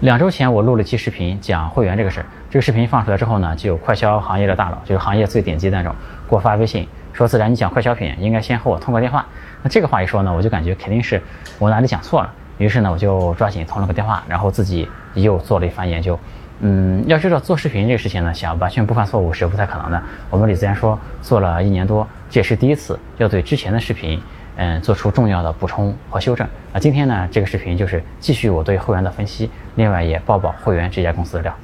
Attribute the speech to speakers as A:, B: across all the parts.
A: 两周前我录了期视频讲会员这个事儿，这个视频放出来之后呢，就有快销行业的大佬，就是行业最顶级的那种，给我发微信说：“自然你讲快消品应该先和我通个电话。”那这个话一说呢，我就感觉肯定是我哪里讲错了。于是呢，我就抓紧通了个电话，然后自己又做了一番研究。嗯，要知道做视频这个事情呢，想完全不犯错误是不太可能的。我们李自然说做了一年多，这也是第一次要对之前的视频，嗯，做出重要的补充和修正。那今天呢，这个视频就是继续我对会员的分析，另外也爆爆会员这家公司的料。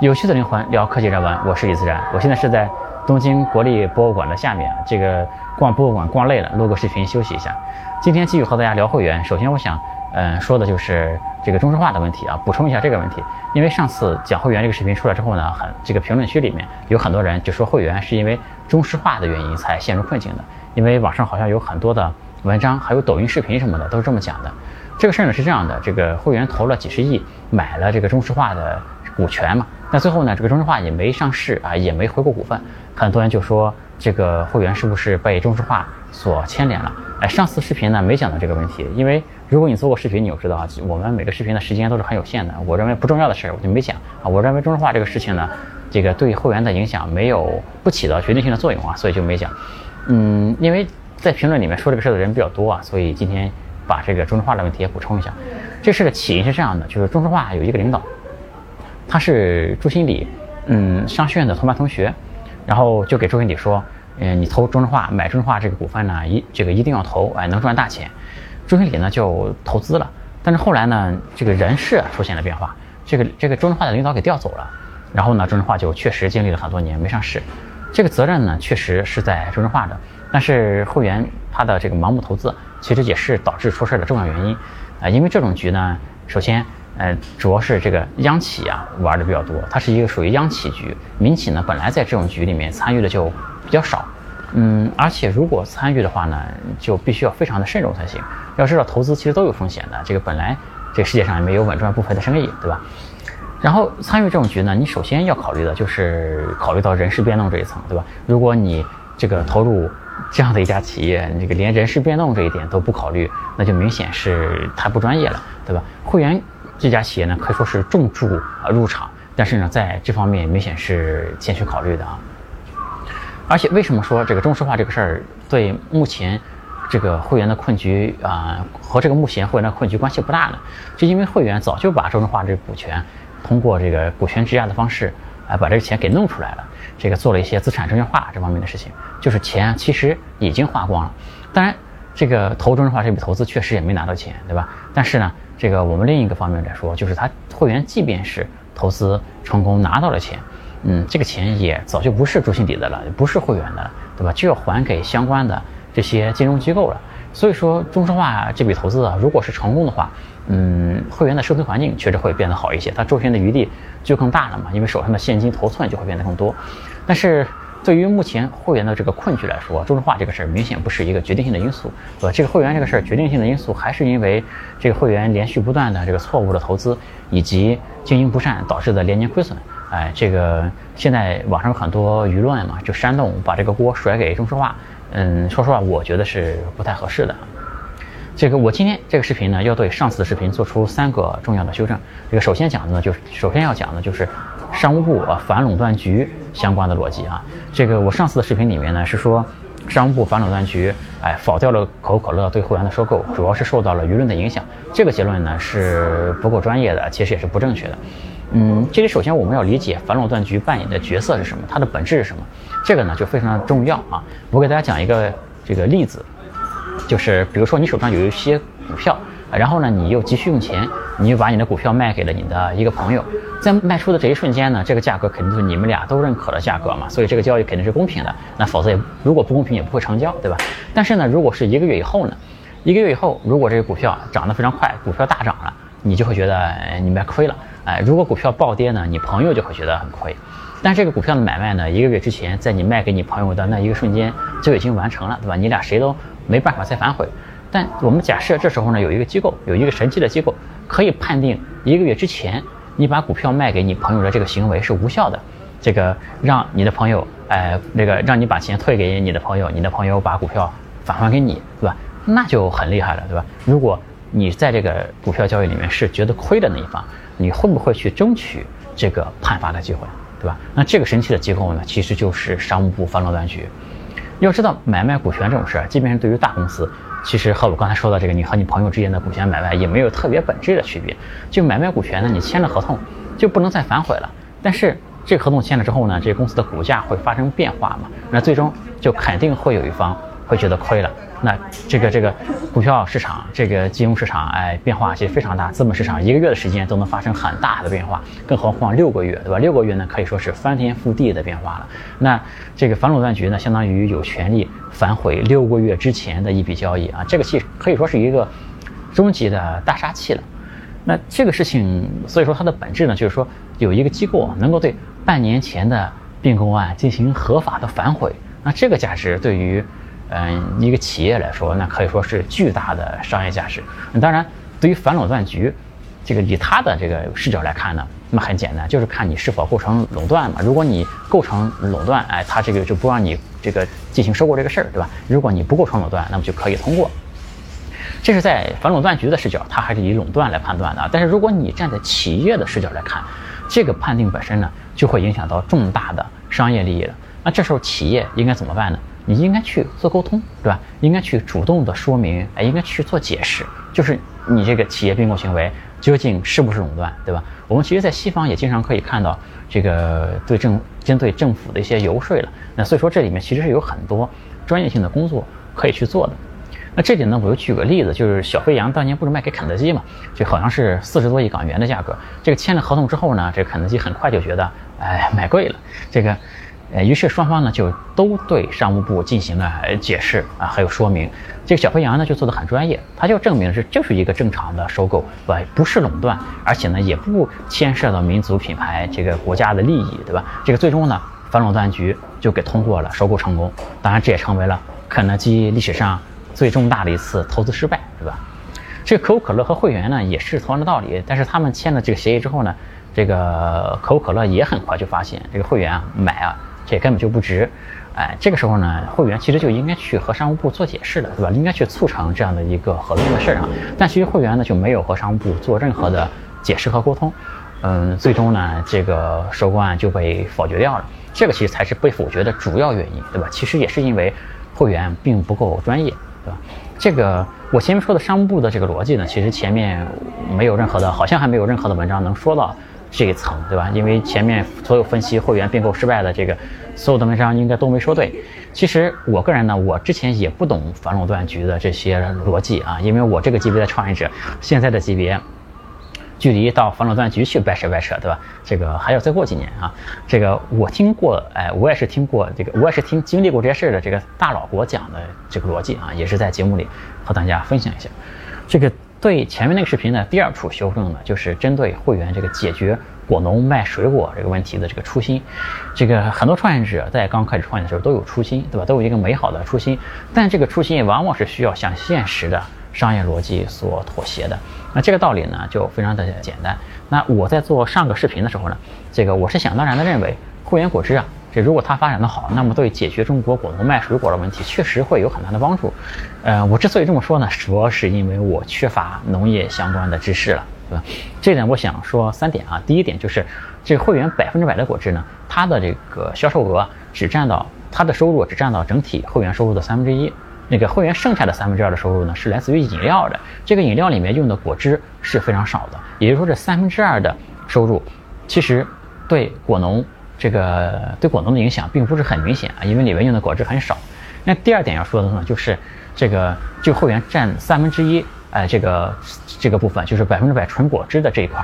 A: 有趣的灵魂聊科技人文，我是李自然，我现在是在东京国立博物馆的下面，这个逛博物馆逛累了，录个视频休息一下。今天继续和大家聊会员，首先我想，嗯，说的就是这个中石化的问题啊，补充一下这个问题，因为上次讲会员这个视频出来之后呢，很这个评论区里面有很多人就说会员是因为中石化的原因才陷入困境的，因为网上好像有很多的文章，还有抖音视频什么的都是这么讲的。这个事儿呢是这样的，这个会员投了几十亿买了这个中石化的股权嘛。那最后呢，这个中石化也没上市啊，也没回购股份，很多人就说这个会员是不是被中石化所牵连了？哎，上次视频呢没讲到这个问题，因为如果你做过视频，你就知道啊，我们每个视频的时间都是很有限的。我认为不重要的事儿我就没讲啊。我认为中石化这个事情呢，这个对会员的影响没有不起到决定性的作用啊，所以就没讲。嗯，因为在评论里面说这个事儿的人比较多啊，所以今天把这个中石化的问题也补充一下。这事的起因是这样的，就是中石化有一个领导。他是朱新礼，嗯，商学院的同班同学，然后就给朱新礼说，嗯，你投中石化买中石化这个股份呢，一这个一定要投，哎，能赚大钱。朱新礼呢就投资了，但是后来呢，这个人事出现了变化，这个这个中石化的领导给调走了，然后呢，中石化就确实经历了很多年没上市，这个责任呢确实是在中石化的，但是会员他的这个盲目投资，其实也是导致出事的重要原因，啊，因为这种局呢，首先。呃，主要是这个央企啊玩的比较多，它是一个属于央企局，民企呢本来在这种局里面参与的就比较少，嗯，而且如果参与的话呢，就必须要非常的慎重才行。要知道投资其实都有风险的，这个本来这个世界上也没有稳赚不赔的生意，对吧？然后参与这种局呢，你首先要考虑的就是考虑到人事变动这一层，对吧？如果你这个投入这样的一家企业，这个连人事变动这一点都不考虑，那就明显是太不专业了，对吧？会员。这家企业呢可以说是重注啊入场，但是呢在这方面明显是欠缺考虑的啊。而且为什么说这个中石化这个事儿对目前这个会员的困局啊和这个目前会员的困局关系不大呢？就因为会员早就把中石化这股权通过这个股权质押的方式啊把这个钱给弄出来了，这个做了一些资产证券化这方面的事情，就是钱其实已经花光了。当然，这个投中石化这笔投资确实也没拿到钱，对吧？但是呢。这个我们另一个方面来说，就是他会员即便是投资成功拿到了钱，嗯，这个钱也早就不是朱新礼的了，不是会员的了，对吧？就要还给相关的这些金融机构了。所以说，中石化这笔投资啊，如果是成功的话，嗯，会员的生存环境确实会变得好一些，他周旋的余地就更大了嘛，因为手上的现金头寸就会变得更多。但是，对于目前会员的这个困局来说，中石化这个事儿明显不是一个决定性的因素，对吧？这个会员这个事儿决定性的因素还是因为这个会员连续不断的这个错误的投资以及经营不善导致的连年亏损。哎，这个现在网上有很多舆论嘛，就煽动把这个锅甩给中石化。嗯，说实话，我觉得是不太合适的。这个我今天这个视频呢，要对上次的视频做出三个重要的修正。这个首先讲的呢，就是首先要讲的就是。商务部啊反垄断局相关的逻辑啊，这个我上次的视频里面呢是说，商务部反垄断局哎否掉了可口可乐对会员的收购，主要是受到了舆论的影响。这个结论呢是不够专业的，其实也是不正确的。嗯，这里首先我们要理解反垄断局扮演的角色是什么，它的本质是什么，这个呢就非常的重要啊。我给大家讲一个这个例子，就是比如说你手上有一些股票。然后呢，你又急需用钱，你又把你的股票卖给了你的一个朋友，在卖出的这一瞬间呢，这个价格肯定就是你们俩都认可的价格嘛，所以这个交易肯定是公平的。那否则也如果不公平也不会成交，对吧？但是呢，如果是一个月以后呢，一个月以后，如果这个股票涨得非常快，股票大涨了，你就会觉得你卖亏了。哎，如果股票暴跌呢，你朋友就会觉得很亏。但这个股票的买卖呢，一个月之前在你卖给你朋友的那一个瞬间就已经完成了，对吧？你俩谁都没办法再反悔。但我们假设这时候呢，有一个机构，有一个神奇的机构，可以判定一个月之前你把股票卖给你朋友的这个行为是无效的，这个让你的朋友，哎，那个让你把钱退给你的朋友，你的朋友把股票返还给你，对吧？那就很厉害了，对吧？如果你在这个股票交易里面是觉得亏的那一方，你会不会去争取这个判罚的机会，对吧？那这个神奇的机构呢，其实就是商务部反垄断局。要知道，买卖股权这种事儿，即便是对于大公司，其实和我刚才说的这个你和你朋友之间的股权买卖也没有特别本质的区别。就买卖股权呢，你签了合同就不能再反悔了。但是这个合同签了之后呢，这个公司的股价会发生变化嘛？那最终就肯定会有一方会觉得亏了。那这个这个股票市场，这个金融市场，哎，变化其实非常大。资本市场一个月的时间都能发生很大的变化，更何况六个月，对吧？六个月呢，可以说是翻天覆地的变化了。那这个反垄断局呢，相当于有权利反悔六个月之前的一笔交易啊，这个其实可以说是一个终极的大杀器了。那这个事情，所以说它的本质呢，就是说有一个机构能够对半年前的并购案进行合法的反悔，那这个价值对于。嗯，一个企业来说，那可以说是巨大的商业价值。当然，对于反垄断局，这个以他的这个视角来看呢，那么很简单，就是看你是否构成垄断嘛。如果你构成垄断，哎，他这个就不让你这个进行收购这个事儿，对吧？如果你不构成垄断，那么就可以通过。这是在反垄断局的视角，他还是以垄断来判断的。但是如果你站在企业的视角来看，这个判定本身呢，就会影响到重大的商业利益了。那这时候企业应该怎么办呢？你应该去做沟通，对吧？应该去主动的说明，哎，应该去做解释，就是你这个企业并购行为究竟是不是垄断，对吧？我们其实，在西方也经常可以看到这个对政针对政府的一些游说了。那所以说，这里面其实是有很多专业性的工作可以去做的。那这里呢，我又举个例子，就是小飞羊当年不是卖给肯德基嘛？就好像是四十多亿港元的价格。这个签了合同之后呢，这个肯德基很快就觉得，哎，买贵了，这个。呃，于是双方呢就都对商务部进行了解释啊，还有说明。这个小飞扬呢就做的很专业，他就证明是就是一个正常的收购，对吧？不是垄断，而且呢也不牵涉到民族品牌这个国家的利益，对吧？这个最终呢反垄断局就给通过了收购成功。当然这也成为了肯德基历史上最重大的一次投资失败，对吧？这个可口可乐和会员呢也是同样的道理，但是他们签了这个协议之后呢，这个可口可乐也很快就发现这个会员啊买啊。这根本就不值，哎，这个时候呢，会员其实就应该去和商务部做解释的，对吧？应该去促成这样的一个合作的事儿啊。但其实会员呢就没有和商务部做任何的解释和沟通，嗯，最终呢，这个收购案就被否决掉了。这个其实才是被否决的主要原因，对吧？其实也是因为会员并不够专业，对吧？这个我前面说的商务部的这个逻辑呢，其实前面没有任何的，好像还没有任何的文章能说到。这一层对吧？因为前面所有分析会员并购失败的这个所有的文章应该都没说对。其实我个人呢，我之前也不懂反垄断局的这些逻辑啊，因为我这个级别的创业者，现在的级别，距离到反垄断局去掰扯掰扯，对吧？这个还要再过几年啊。这个我听过，哎，我也是听过这个，我也是听经历过这些事儿的这个大佬给我讲的这个逻辑啊，也是在节目里和大家分享一下这个。对前面那个视频的第二处修正呢，就是针对会员这个解决果农卖水果这个问题的这个初心。这个很多创业者在刚开始创业的时候都有初心，对吧？都有一个美好的初心，但这个初心往往是需要向现实的商业逻辑所妥协的。那这个道理呢，就非常的简单。那我在做上个视频的时候呢，这个我是想当然的认为，会员果汁啊。这如果它发展的好，那么对解决中国果农卖水果的问题确实会有很大的帮助。呃，我之所以这么说呢，主要是因为我缺乏农业相关的知识了，对吧？这点我想说三点啊。第一点就是，这会员百分之百的果汁呢，它的这个销售额只占到它的收入只占到整体会员收入的三分之一。那个会员剩下的三分之二的收入呢，是来自于饮料的。这个饮料里面用的果汁是非常少的，也就是说这三分之二的收入，其实对果农。这个对果农的影响并不是很明显啊，因为里面用的果汁很少。那第二点要说的呢，就是这个就会员占三分之一，哎，这个这个部分就是百分之百纯果汁的这一块，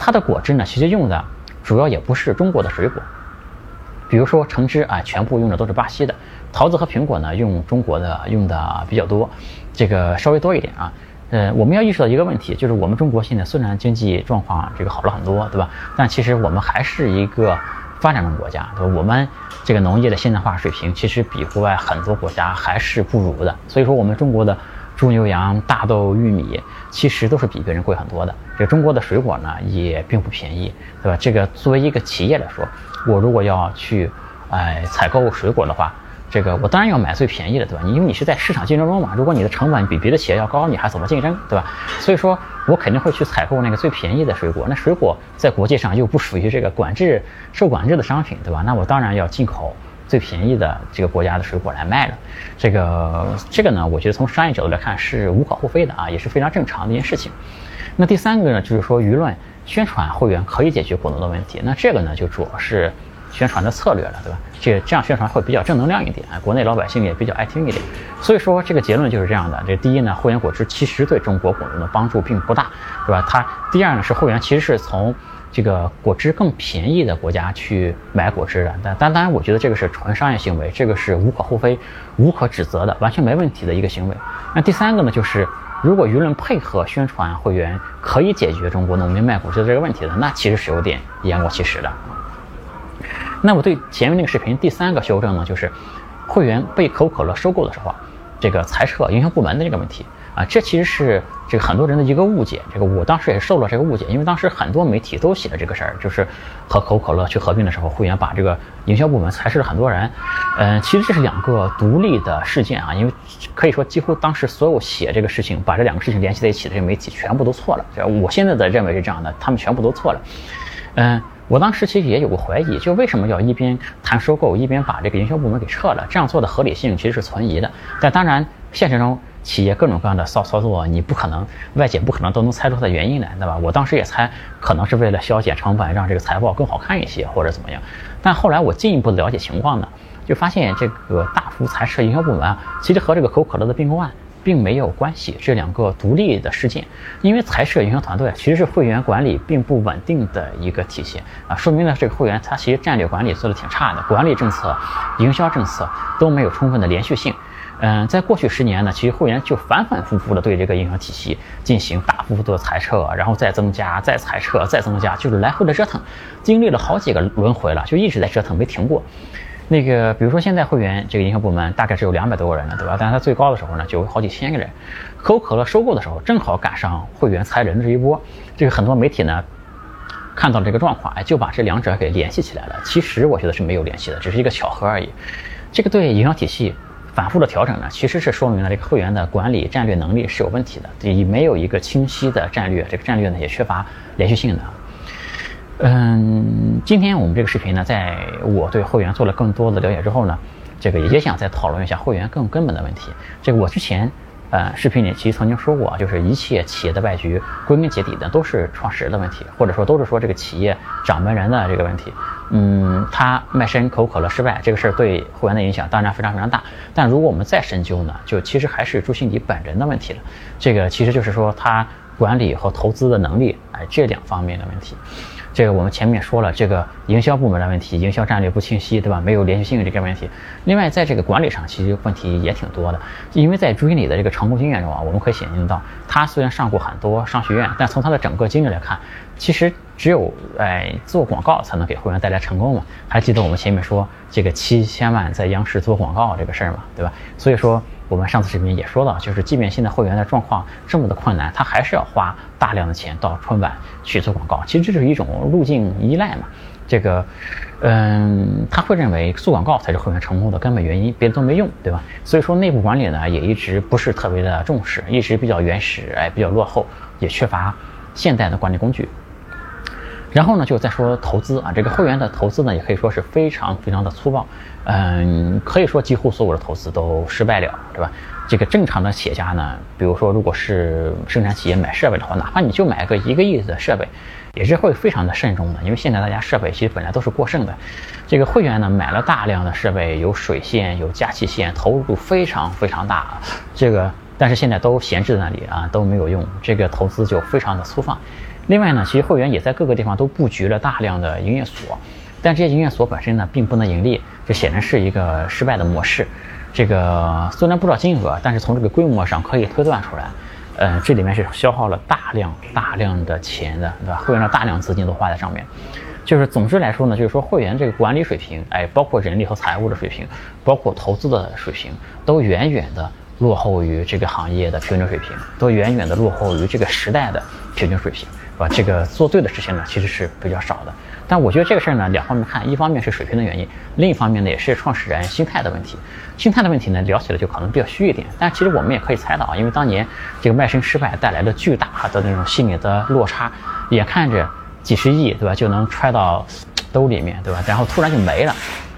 A: 它的果汁呢，其实用的主要也不是中国的水果，比如说橙汁啊，全部用的都是巴西的；桃子和苹果呢，用中国的用的比较多，这个稍微多一点啊。呃，我们要意识到一个问题，就是我们中国现在虽然经济状况这个好了很多，对吧？但其实我们还是一个。发展中国家，对吧？我们这个农业的现代化水平其实比国外很多国家还是不如的。所以说，我们中国的猪牛羊、大豆、玉米，其实都是比别人贵很多的。这中国的水果呢，也并不便宜，对吧？这个作为一个企业来说，我如果要去，哎，采购水果的话，这个我当然要买最便宜的，对吧？因为你是在市场竞争中嘛，如果你的成本比别的企业要高，你还怎么竞争，对吧？所以说我肯定会去采购那个最便宜的水果。那水果在国际上又不属于这个管制、受管制的商品，对吧？那我当然要进口。最便宜的这个国家的水果来卖了，这个这个呢，我觉得从商业角度来看是无可厚非的啊，也是非常正常的一件事情。那第三个呢，就是说舆论宣传会员可以解决果农的问题，那这个呢就主要是宣传的策略了，对吧？这这样宣传会比较正能量一点，国内老百姓也比较爱听一点。所以说这个结论就是这样的。这第一呢，会员果汁其实对中国果农的帮助并不大，对吧？它第二呢是会员其实是从。这个果汁更便宜的国家去买果汁的，但但当然，我觉得这个是纯商业行为，这个是无可厚非、无可指责的，完全没问题的一个行为。那第三个呢，就是如果舆论配合宣传会员可以解决中国农民卖果汁的这个问题的，那其实是有点言过其实的。那我对前面那个视频第三个修正呢，就是会员被可口可乐收购的时候，这个裁撤营销部门的这个问题。啊，这其实是这个很多人的一个误解。这个我当时也受了这个误解，因为当时很多媒体都写了这个事儿，就是和可口可乐去合并的时候，会员把这个营销部门裁撤了很多人。嗯，其实这是两个独立的事件啊，因为可以说几乎当时所有写这个事情，把这两个事情联系在一起的这些媒体全部都错了。我现在的认为是这样的，他们全部都错了。嗯，我当时其实也有过怀疑，就为什么要一边谈收购，一边把这个营销部门给撤了？这样做的合理性其实是存疑的。但当然，现实中。企业各种各样的骚操作，你不可能外界不可能都能猜出它的原因来，对吧？我当时也猜，可能是为了削减成本，让这个财报更好看一些，或者怎么样。但后来我进一步了解情况呢，就发现这个大幅裁撤营销部门啊，其实和这个可口可乐的并购案并没有关系，这两个独立的事件。因为裁撤营销团队其实是会员管理并不稳定的一个体现啊，说明了这个会员他其实战略管理做的挺差的，管理政策、营销政策都没有充分的连续性。嗯，在过去十年呢，其实会员就反反复复的对这个营销体系进行大幅度的裁撤，然后再增加，再裁撤，再增加，就是来回的折腾，经历了好几个轮回了，就一直在折腾，没停过。那个，比如说现在会员这个营销部门大概只有两百多个人了，对吧？但是它最高的时候呢，就有好几千个人。可口可乐收购的时候，正好赶上会员裁人的这一波，这个很多媒体呢看到这个状况，哎，就把这两者给联系起来了。其实我觉得是没有联系的，只是一个巧合而已。这个对营销体系。反复的调整呢，其实是说明了这个会员的管理战略能力是有问题的，也没有一个清晰的战略，这个战略呢也缺乏连续性的。嗯，今天我们这个视频呢，在我对会员做了更多的了解之后呢，这个也想再讨论一下会员更根本的问题。这个我之前。呃，视频里其实曾经说过啊，就是一切企业的败局，归根结底的都是创始人的问题，或者说都是说这个企业掌门人的这个问题。嗯，他卖身可口可乐失败这个事儿对会员的影响当然非常非常大。但如果我们再深究呢，就其实还是朱新迪本人的问题了。这个其实就是说他管理和投资的能力，哎，这两方面的问题。这个我们前面说了，这个营销部门的问题，营销战略不清晰，对吧？没有连续性这个问题。另外，在这个管理上，其实问题也挺多的。因为在朱经理的这个成功经验中啊，我们可以显现到，他虽然上过很多商学院，但从他的整个经历来看，其实只有哎做广告才能给会员带来成功嘛。还记得我们前面说这个七千万在央视做广告这个事儿嘛，对吧？所以说。我们上次视频也说到，就是即便现在会员的状况这么的困难，他还是要花大量的钱到春晚去做广告。其实这是一种路径依赖嘛。这个，嗯，他会认为做广告才是会员成功的根本原因，别的都没用，对吧？所以说内部管理呢也一直不是特别的重视，一直比较原始，哎，比较落后，也缺乏现代的管理工具。然后呢，就再说投资啊，这个会员的投资呢，也可以说是非常非常的粗暴，嗯，可以说几乎所有的投资都失败了，对吧？这个正常的企业家呢，比如说如果是生产企业买设备的话，哪怕你就买个一个亿的设备，也是会非常的慎重的，因为现在大家设备其实本来都是过剩的。这个会员呢，买了大量的设备，有水线，有加气线，投入非常非常大，这个但是现在都闲置在那里啊，都没有用，这个投资就非常的粗放。另外呢，其实会员也在各个地方都布局了大量的营业所，但这些营业所本身呢，并不能盈利，这显然是一个失败的模式。这个虽然不知道金额，但是从这个规模上可以推断出来，呃，这里面是消耗了大量大量的钱的，对吧？会员的大量资金都花在上面。就是总之来说呢，就是说会员这个管理水平，哎，包括人力和财务的水平，包括投资的水平，都远远的落后于这个行业的平均水平，都远远的落后于这个时代的平均水平，是吧？这个做对的事情呢，其实是比较少的。但我觉得这个事儿呢，两方面看，一方面是水平的原因，另一方面呢也是创始人心态的问题。心态的问题呢，聊起来就可能比较虚一点，但其实我们也可以猜到啊，因为当年这个卖身失败带来的巨大的那种心理的落差，眼看着几十亿，对吧，就能揣到兜里面，对吧？然后突然就没了。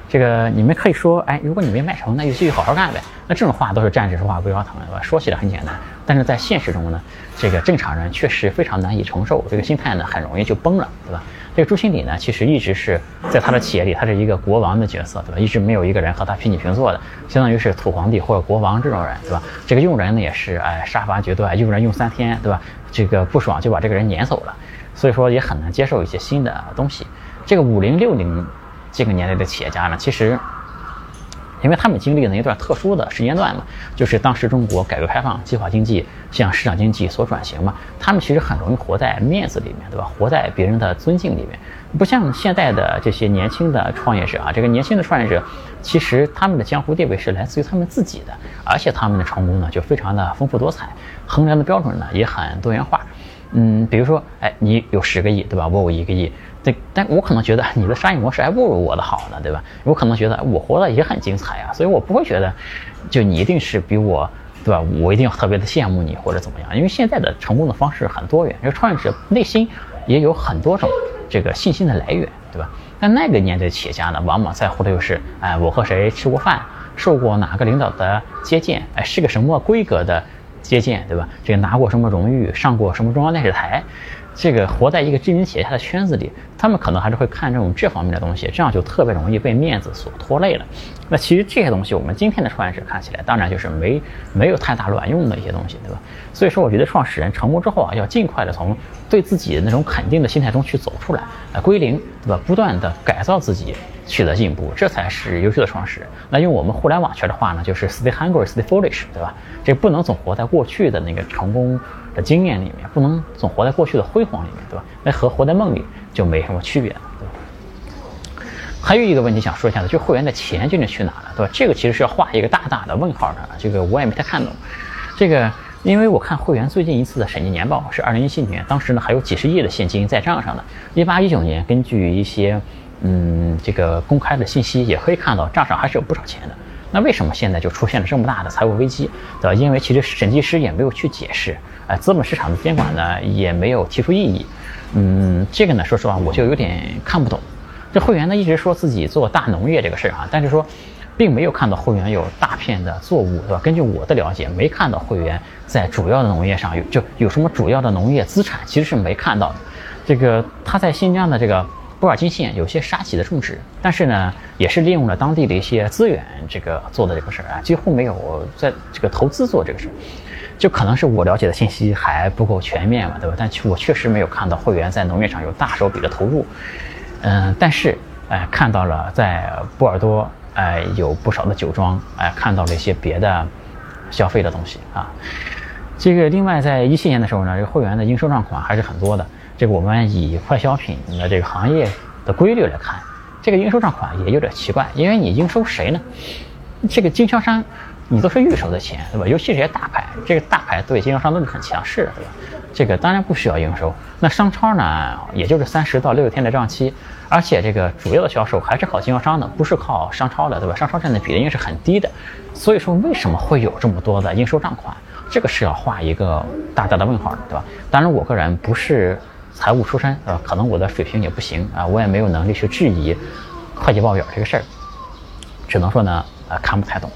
A: 这个你们可以说，哎，如果你没卖成，那就继续好好干呗。那这种话都是站着说话不腰疼，对吧？说起来很简单，但是在现实中呢，这个正常人确实非常难以承受，这个心态呢很容易就崩了，对吧？这个朱新礼呢，其实一直是在他的企业里，他是一个国王的角色，对吧？一直没有一个人和他平起平坐的，相当于是土皇帝或者国王这种人，对吧？这个用人呢也是，哎，杀伐决断，用人用三天，对吧？这个不爽就把这个人撵走了，所以说也很难接受一些新的东西。这个五零六零。这个年代的企业家呢，其实，因为他们经历了一段特殊的时间段嘛，就是当时中国改革开放、计划经济向市场经济所转型嘛，他们其实很容易活在面子里面，对吧？活在别人的尊敬里面，不像现在的这些年轻的创业者啊，这个年轻的创业者，其实他们的江湖地位是来自于他们自己的，而且他们的成功呢就非常的丰富多彩，衡量的标准呢也很多元化。嗯，比如说，哎，你有十个亿，对吧？我有一个亿。对，但我可能觉得你的商业模式还不如我的好呢，对吧？我可能觉得我活得也很精彩啊，所以我不会觉得，就你一定是比我，对吧？我一定要特别的羡慕你或者怎么样，因为现在的成功的方式很多元，这个创业者内心也有很多种这个信心的来源，对吧？但那个年代的企业家呢，往往在乎的就是，哎，我和谁吃过饭，受过哪个领导的接见，哎，是个什么规格的接见，对吧？这个拿过什么荣誉，上过什么中央电视台。这个活在一个知名企业家的圈子里，他们可能还是会看这种这方面的东西，这样就特别容易被面子所拖累了。那其实这些东西，我们今天的创业者看起来，当然就是没 没有太大卵用的一些东西，对吧？所以说，我觉得创始人成功之后啊，要尽快的从对自己的那种肯定的心态中去走出来，呃，归零，对吧？不断的改造自己，取得进步，这才是优秀的创始人。那用我们互联网圈的话呢，就是 stay hungry, stay foolish，对吧？这不能总活在过去的那个成功。的经验里面，不能总活在过去的辉煌里面，对吧？那和活在梦里就没什么区别了，对吧？还有一个问题想说一下的，就会员的钱究竟去哪了，对吧？这个其实是要画一个大大的问号的，这个我也没太看懂。这个，因为我看会员最近一次的审计年报是二零一七年，当时呢还有几十亿的现金在账上的。一八一九年，根据一些嗯这个公开的信息，也可以看到账上还是有不少钱的。那为什么现在就出现了这么大的财务危机？对吧？因为其实审计师也没有去解释。哎，资本市场的监管呢也没有提出异议，嗯，这个呢，说实话我就有点看不懂。这会员呢一直说自己做大农业这个事儿啊，但是说，并没有看到会员有大片的作物，对吧？根据我的了解，没看到会员在主要的农业上有就有什么主要的农业资产，其实是没看到的。这个他在新疆的这个布尔津县有些沙棘的种植，但是呢，也是利用了当地的一些资源，这个做的这个事儿啊，几乎没有在这个投资做这个事儿。就可能是我了解的信息还不够全面嘛，对吧？但我确实没有看到会员在农业上有大手笔的投入，嗯，但是哎，看到了在波尔多哎有不少的酒庄，哎，看到了一些别的消费的东西啊。这个另外在一七年的时候呢，这个会员的应收账款还是很多的。这个我们以快消品的这个行业的规律来看，这个应收账款也有点奇怪，因为你应收谁呢？这个经销商。你都是预收的钱，对吧？尤其这些大牌，这个大牌对经销商都是很强势的，对吧？这个当然不需要应收。那商超呢，也就是三十到六十天的账期，而且这个主要的销售还是靠经销商的，不是靠商超的，对吧？商超占的比例应该是很低的。所以说，为什么会有这么多的应收账款？这个是要画一个大大的问号的，对吧？当然，我个人不是财务出身，啊，可能我的水平也不行啊，我也没有能力去质疑会计报表这个事儿，只能说呢，啊，看不太懂。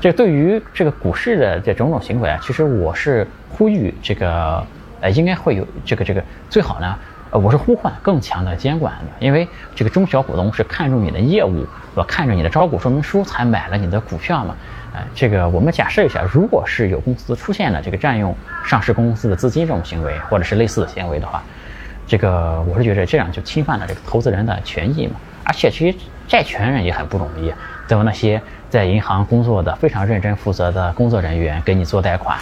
A: 这对于这个股市的这种种行为啊，其实我是呼吁这个，呃，应该会有这个这个最好呢，呃，我是呼唤更强的监管的，因为这个中小股东是看重你的业务，我看着你的招股说明书才买了你的股票嘛，呃，这个我们假设一下，如果是有公司出现了这个占用上市公司的资金这种行为，或者是类似的行为的话，这个我是觉得这样就侵犯了这个投资人的权益嘛，而且其实债权人也很不容易，对吧？那些。在银行工作的非常认真负责的工作人员给你做贷款，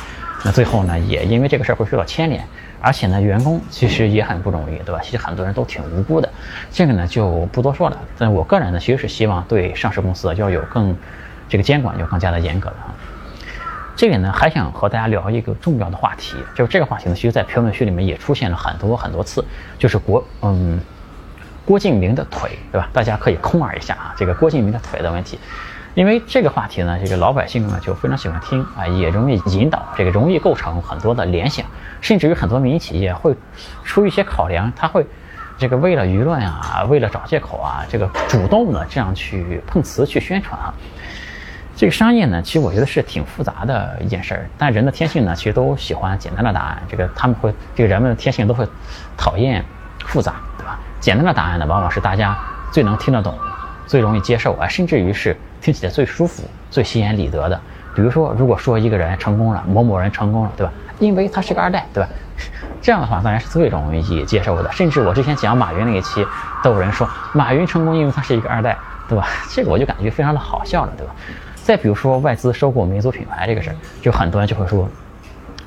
A: 那最后呢也因为这个事儿会受到牵连，而且呢员工其实也很不容易，对吧？其实很多人都挺无辜的，这个呢就不多说了。但我个人呢其实是希望对上市公司要有更这个监管要更加的严格的啊。这里呢，还想和大家聊一个重要的话题，就是这个话题呢，其实，在评论区里面也出现了很多很多次，就是国嗯郭敬明的腿，对吧？大家可以空耳一下啊，这个郭敬明的腿的问题，因为这个话题呢，这个老百姓呢就非常喜欢听啊，也容易引导，这个容易构成很多的联想，甚至于很多民营企业会出一些考量，他会这个为了舆论啊，为了找借口啊，这个主动的这样去碰瓷去宣传啊。这个商业呢，其实我觉得是挺复杂的一件事儿。但人的天性呢，其实都喜欢简单的答案。这个他们会，这个人们的天性都会讨厌复杂，对吧？简单的答案呢，往往是大家最能听得懂、最容易接受啊，甚至于是听起来最舒服、最心安理得的。比如说，如果说一个人成功了，某某人成功了，对吧？因为他是个二代，对吧？这样的话当然是最容易接受的。甚至我之前讲马云那一期，都有人说马云成功，因为他是一个二代，对吧？这个我就感觉非常的好笑了，对吧？再比如说外资收购民族品牌这个事儿，就很多人就会说，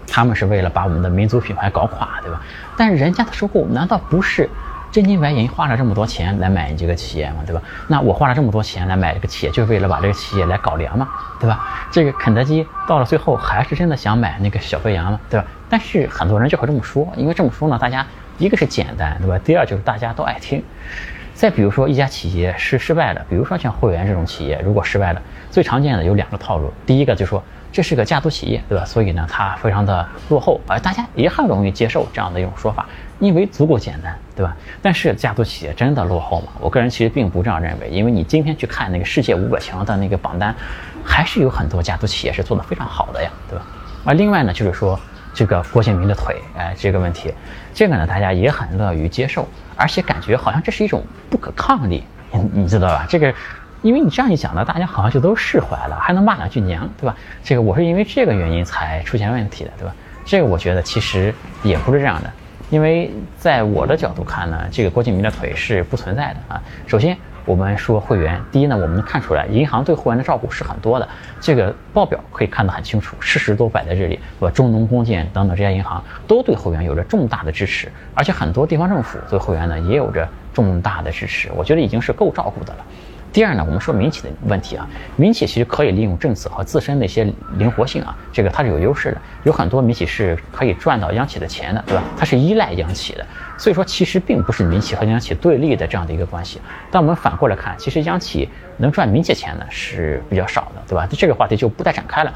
A: 他们是为了把我们的民族品牌搞垮，对吧？但是人家的收购难道不是真金白银花了这么多钱来买你这个企业嘛？对吧？那我花了这么多钱来买这个企业，就是为了把这个企业来搞凉嘛，对吧？这个肯德基到了最后还是真的想买那个小肥羊嘛，对吧？但是很多人就会这么说，因为这么说呢，大家一个是简单，对吧？第二就是大家都爱听。再比如说，一家企业是失败的，比如说像会员这种企业，如果失败了，最常见的有两个套路。第一个就说这是个家族企业，对吧？所以呢，它非常的落后，而大家也很容易接受这样的一种说法，因为足够简单，对吧？但是家族企业真的落后吗？我个人其实并不这样认为，因为你今天去看那个世界五百强的那个榜单，还是有很多家族企业是做的非常好的呀，对吧？而另外呢，就是说这个郭敬明的腿，哎，这个问题，这个呢，大家也很乐于接受。而且感觉好像这是一种不可抗力，你你知道吧？这个，因为你这样一讲呢，大家好像就都释怀了，还能骂两句娘，对吧？这个我是因为这个原因才出现问题的，对吧？这个我觉得其实也不是这样的，因为在我的角度看呢，这个郭敬明的腿是不存在的啊。首先。我们说会员，第一呢，我们能看出来，银行对会员的照顾是很多的，这个报表可以看得很清楚，事实都摆在这里，对吧？中农工建等等这些银行都对会员有着重大的支持，而且很多地方政府对会员呢也有着重大的支持，我觉得已经是够照顾的了。第二呢，我们说民企的问题啊，民企其实可以利用政策和自身的一些灵活性啊，这个它是有优势的，有很多民企是可以赚到央企的钱的，对吧？它是依赖央企的，所以说其实并不是民企和央企对立的这样的一个关系。但我们反过来看，其实央企能赚民企钱呢是比较少的，对吧？这个话题就不再展开了。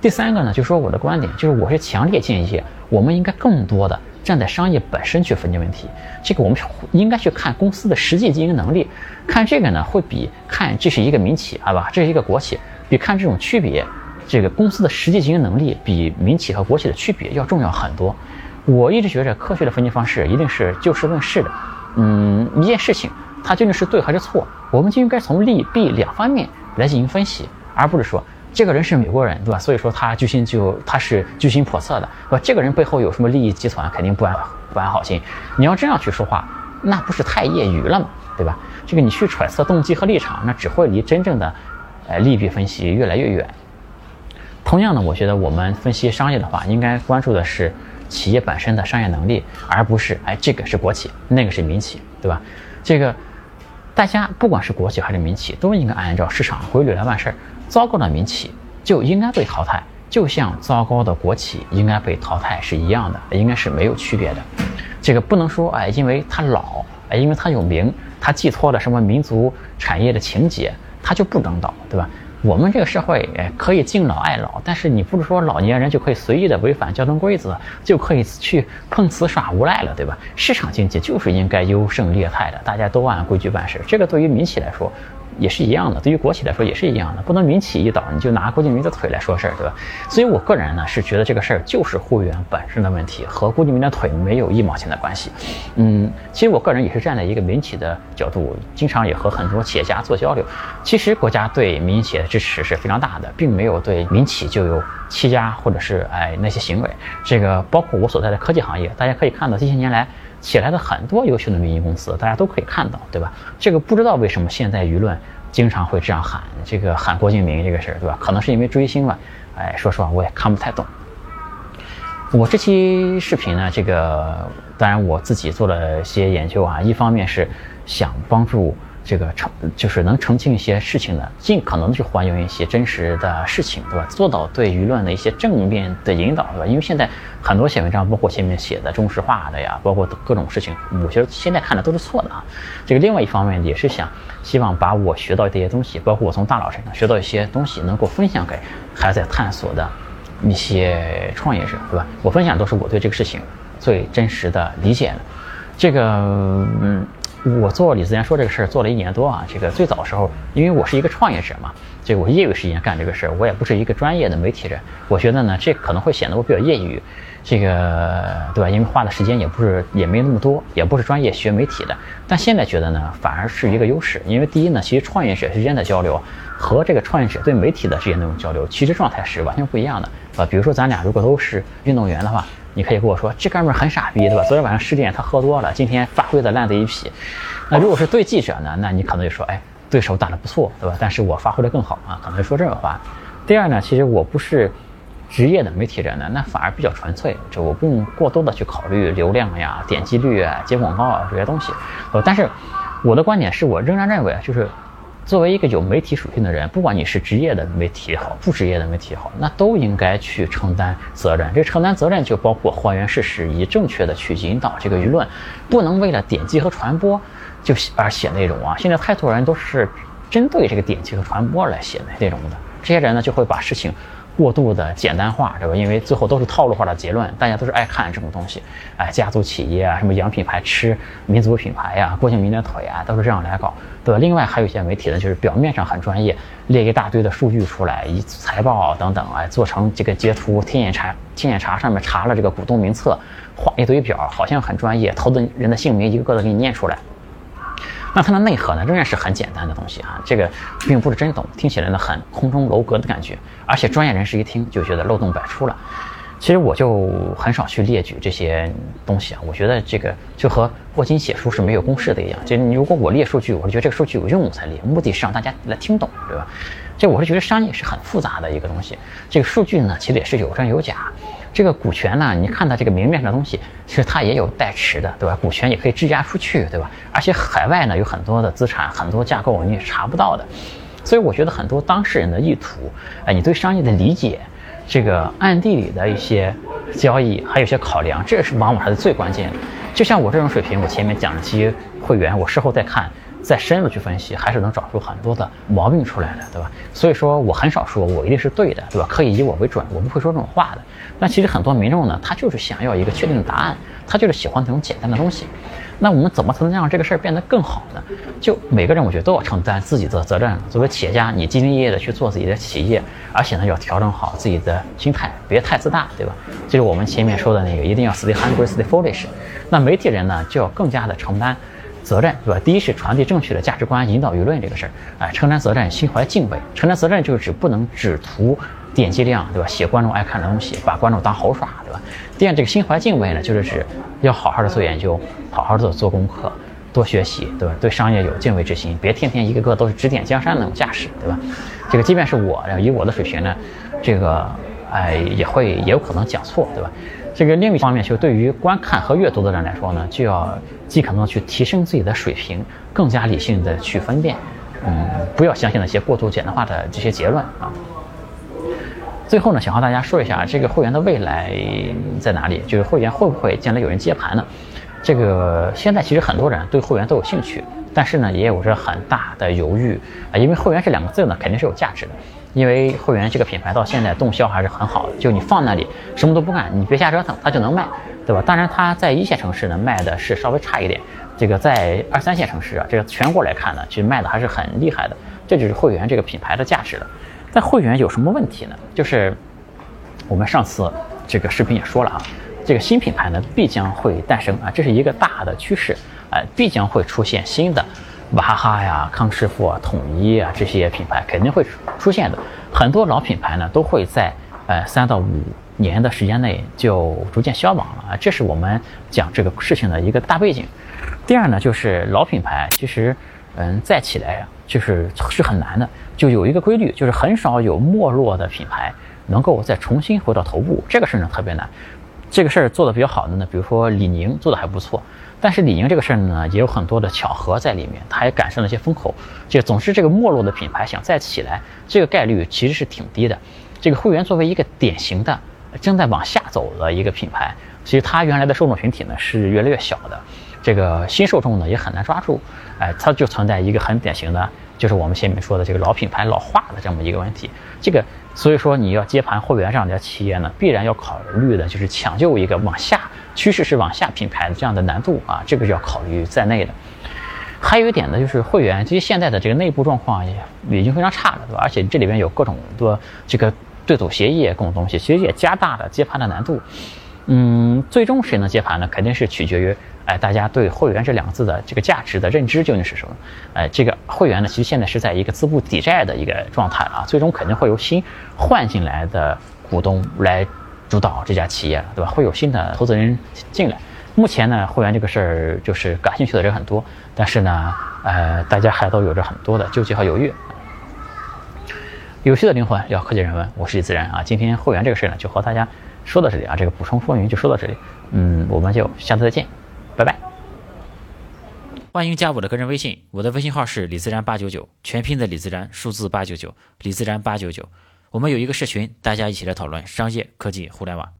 A: 第三个呢，就说我的观点，就是我是强烈建议我们应该更多的。站在商业本身去分析问题，这个我们应该去看公司的实际经营能力，看这个呢会比看这是一个民企好吧，这是一个国企，比看这种区别，这个公司的实际经营能力比民企和国企的区别要重要很多。我一直觉着科学的分析方式一定是就事论事的，嗯，一件事情它究竟是对还是错，我们就应该从利弊两方面来进行分析，而不是说。这个人是美国人，对吧？所以说他居心就他是居心叵测的，对吧？这个人背后有什么利益集团，肯定不安不安好心。你要这样去说话，那不是太业余了吗？对吧？这个你去揣测动机和立场，那只会离真正的，呃利弊分析越来越远。同样呢，我觉得我们分析商业的话，应该关注的是企业本身的商业能力，而不是哎这个是国企，那个是民企，对吧？这个大家不管是国企还是民企，都应该按照市场规律来办事儿。糟糕的民企就应该被淘汰，就像糟糕的国企应该被淘汰是一样的，应该是没有区别的。这个不能说哎，因为它老，哎，因为它有名，它寄托了什么民族产业的情节，它就不能倒，对吧？我们这个社会哎，可以敬老爱老，但是你不是说老年人就可以随意的违反交通规则，就可以去碰瓷耍无赖了，对吧？市场经济就是应该优胜劣汰的，大家都按规矩办事。这个对于民企来说。也是一样的，对于国企来说也是一样的，不能民企一倒你就拿郭敬明的腿来说事儿，对吧？所以我个人呢是觉得这个事儿就是会员本身的问题，和郭敬明的腿没有一毛钱的关系。嗯，其实我个人也是站在一个民企的角度，经常也和很多企业家做交流。其实国家对民营企业的支持是非常大的，并没有对民企就有欺压或者是哎那些行为。这个包括我所在的科技行业，大家可以看到这些年来。起来的很多优秀的民营公司，大家都可以看到，对吧？这个不知道为什么现在舆论经常会这样喊，这个喊郭敬明这个事儿，对吧？可能是因为追星吧。哎，说实话我也看不太懂。我这期视频呢，这个当然我自己做了些研究啊，一方面是想帮助这个澄就是能澄清一些事情的，尽可能去还原一些真实的事情，对吧？做到对舆论的一些正面的引导，对吧？因为现在很多写文章，包括前面写的中石化的呀，包括各种事情，我觉得现在看的都是错的啊。这个另外一方面也是想希望把我学到这些东西，包括我从大佬身上学到一些东西，能够分享给还在探索的一些创业者，对吧？我分享都是我对这个事情最真实的理解的。这个，嗯。我做李自然说这个事儿做了一年多啊，这个最早的时候，因为我是一个创业者嘛，这个我业余时间干这个事儿，我也不是一个专业的媒体人，我觉得呢，这可能会显得我比较业余，这个对吧？因为花的时间也不是也没那么多，也不是专业学媒体的，但现在觉得呢，反而是一个优势，因为第一呢，其实创业者之间的交流和这个创业者对媒体的之间那种交流，其实状态是完全不一样的啊。比如说咱俩如果都是运动员的话。你可以跟我说，这哥们儿很傻逼，对吧？昨天晚上十点他喝多了，今天发挥的烂的一批。那如果是对记者呢？那你可能就说，哎，对手打得不错，对吧？但是我发挥的更好啊，可能说这种话。第二呢，其实我不是职业的媒体人呢，那反而比较纯粹，就我不用过多的去考虑流量呀、点击率啊、接广告啊这些东西。呃，但是我的观点是我仍然认为，就是。作为一个有媒体属性的人，不管你是职业的媒体也好，不职业的媒体也好，那都应该去承担责任。这承担责任就包括还原事实，以正确的去引导这个舆论，不能为了点击和传播就而写内容啊！现在太多人都是针对这个点击和传播来写内容的，这些人呢就会把事情。过度的简单化，对吧？因为最后都是套路化的结论，大家都是爱看这种东西，哎，家族企业啊，什么洋品牌吃民族品牌呀，郭敬明的腿啊，都是这样来搞，对吧？另外还有一些媒体呢，就是表面上很专业，列一大堆的数据出来，以财报等等，哎，做成这个截图，天眼查天眼查上面查了这个股东名册，画一堆表，好像很专业，投资人的姓名一个个的给你念出来。那它的内核呢，仍然是很简单的东西啊，这个并不是真懂，听起来呢很空中楼阁的感觉，而且专业人士一听就觉得漏洞百出了。其实我就很少去列举这些东西啊，我觉得这个就和霍金写书是没有公式的一样，就如果我列数据，我是觉得这个数据有用我才列，目的是让大家来听懂，对吧？这我是觉得商业是很复杂的一个东西，这个数据呢，其实也是有真有假。这个股权呢，你看到这个明面上的东西，其实它也有代持的，对吧？股权也可以质押出去，对吧？而且海外呢有很多的资产，很多架构你也查不到的。所以我觉得很多当事人的意图，哎，你对商业的理解，这个暗地里的一些交易，还有些考量，这是往往还是最关键的。就像我这种水平，我前面讲的这些会员，我事后再看。再深入去分析，还是能找出很多的毛病出来的，对吧？所以说我很少说我一定是对的，对吧？可以以我为准，我不会说这种话的。但其实很多民众呢，他就是想要一个确定的答案，他就是喜欢这种简单的东西。那我们怎么才能让这个事儿变得更好呢？就每个人我觉得都要承担自己的责任。作为企业家，你兢兢业业的去做自己的企业，而且呢要调整好自己的心态，别太自大，对吧？就是我们前面说的那个，一定要 stay hungry, stay foolish。那媒体人呢，就要更加的承担。责任对吧？第一是传递正确的价值观，引导舆论这个事儿，哎，承担责任，心怀敬畏。承担责任就是指不能只图点击量，对吧？写观众爱看的东西，把观众当猴耍，对吧？第二，这个心怀敬畏呢，就是指要好好的做研究，好好的做功课，多学习，对吧？对商业有敬畏之心，别天天一个个都是指点江山那种架势，对吧？这个即便是我，以我的水平呢，这个哎也会也有可能讲错，对吧？这个另一方面，就对于观看和阅读的人来说呢，就要尽可能去提升自己的水平，更加理性的去分辨，嗯，不要相信那些过度简单化的这些结论啊。最后呢，想和大家说一下，这个会员的未来在哪里？就是会员会不会将来有人接盘呢？这个现在其实很多人对会员都有兴趣，但是呢，也有着很大的犹豫啊，因为会员这两个字呢，肯定是有价值的。因为会员这个品牌到现在动销还是很好的，就你放那里什么都不干，你别瞎折腾，它就能卖，对吧？当然，它在一线城市呢卖的是稍微差一点，这个在二三线城市啊，这个全国来看呢，其实卖的还是很厉害的。这就是会员这个品牌的价值了。但会员有什么问题呢？就是我们上次这个视频也说了啊，这个新品牌呢必将会诞生啊，这是一个大的趋势，啊，必将会出现新的。娃哈哈呀、康师傅啊、统一啊这些品牌肯定会出现的。很多老品牌呢都会在呃三到五年的时间内就逐渐消亡了啊，这是我们讲这个事情的一个大背景。第二呢，就是老品牌其实嗯再起来就是是很难的，就有一个规律，就是很少有没落的品牌能够再重新回到头部，这个事呢特别难。这个事儿做的比较好的呢，比如说李宁做的还不错。但是李宁这个事儿呢，也有很多的巧合在里面，它也赶上了一些风口。就总之，这个没落的品牌想再起来，这个概率其实是挺低的。这个会员作为一个典型的正在往下走的一个品牌，其实它原来的受众群体呢是越来越小的，这个新受众呢也很难抓住。哎，它就存在一个很典型的，就是我们前面说的这个老品牌老化的这么一个问题。这个所以说你要接盘会员这样的企业呢，必然要考虑的就是抢救一个往下。趋势是往下品牌的这样的难度啊，这个是要考虑在内的。还有一点呢，就是会员其实现在的这个内部状况也已经非常差了，对吧？而且这里边有各种的这个对赌协议各种东西，其实也加大了接盘的难度。嗯，最终谁能接盘呢？肯定是取决于哎大家对会员这两个字的这个价值的认知究竟是什么。哎，这个会员呢，其实现在是在一个资不抵债的一个状态啊，最终肯定会由新换进来的股东来。主导这家企业，对吧？会有新的投资人进来。目前呢，会员这个事儿就是感兴趣的人很多，但是呢，呃，大家还都有着很多的纠结和犹豫。有趣的灵魂要科技人文，我是李自然啊。今天会员这个事儿呢，就和大家说到这里啊。这个补充说明就说到这里，嗯，我们就下次再见，拜拜。欢迎加我的个人微信，我的微信号是李自然八九九，全拼的李自然，数字八九九，李自然八九九。我们有一个社群，大家一起来讨论商业科技互联网。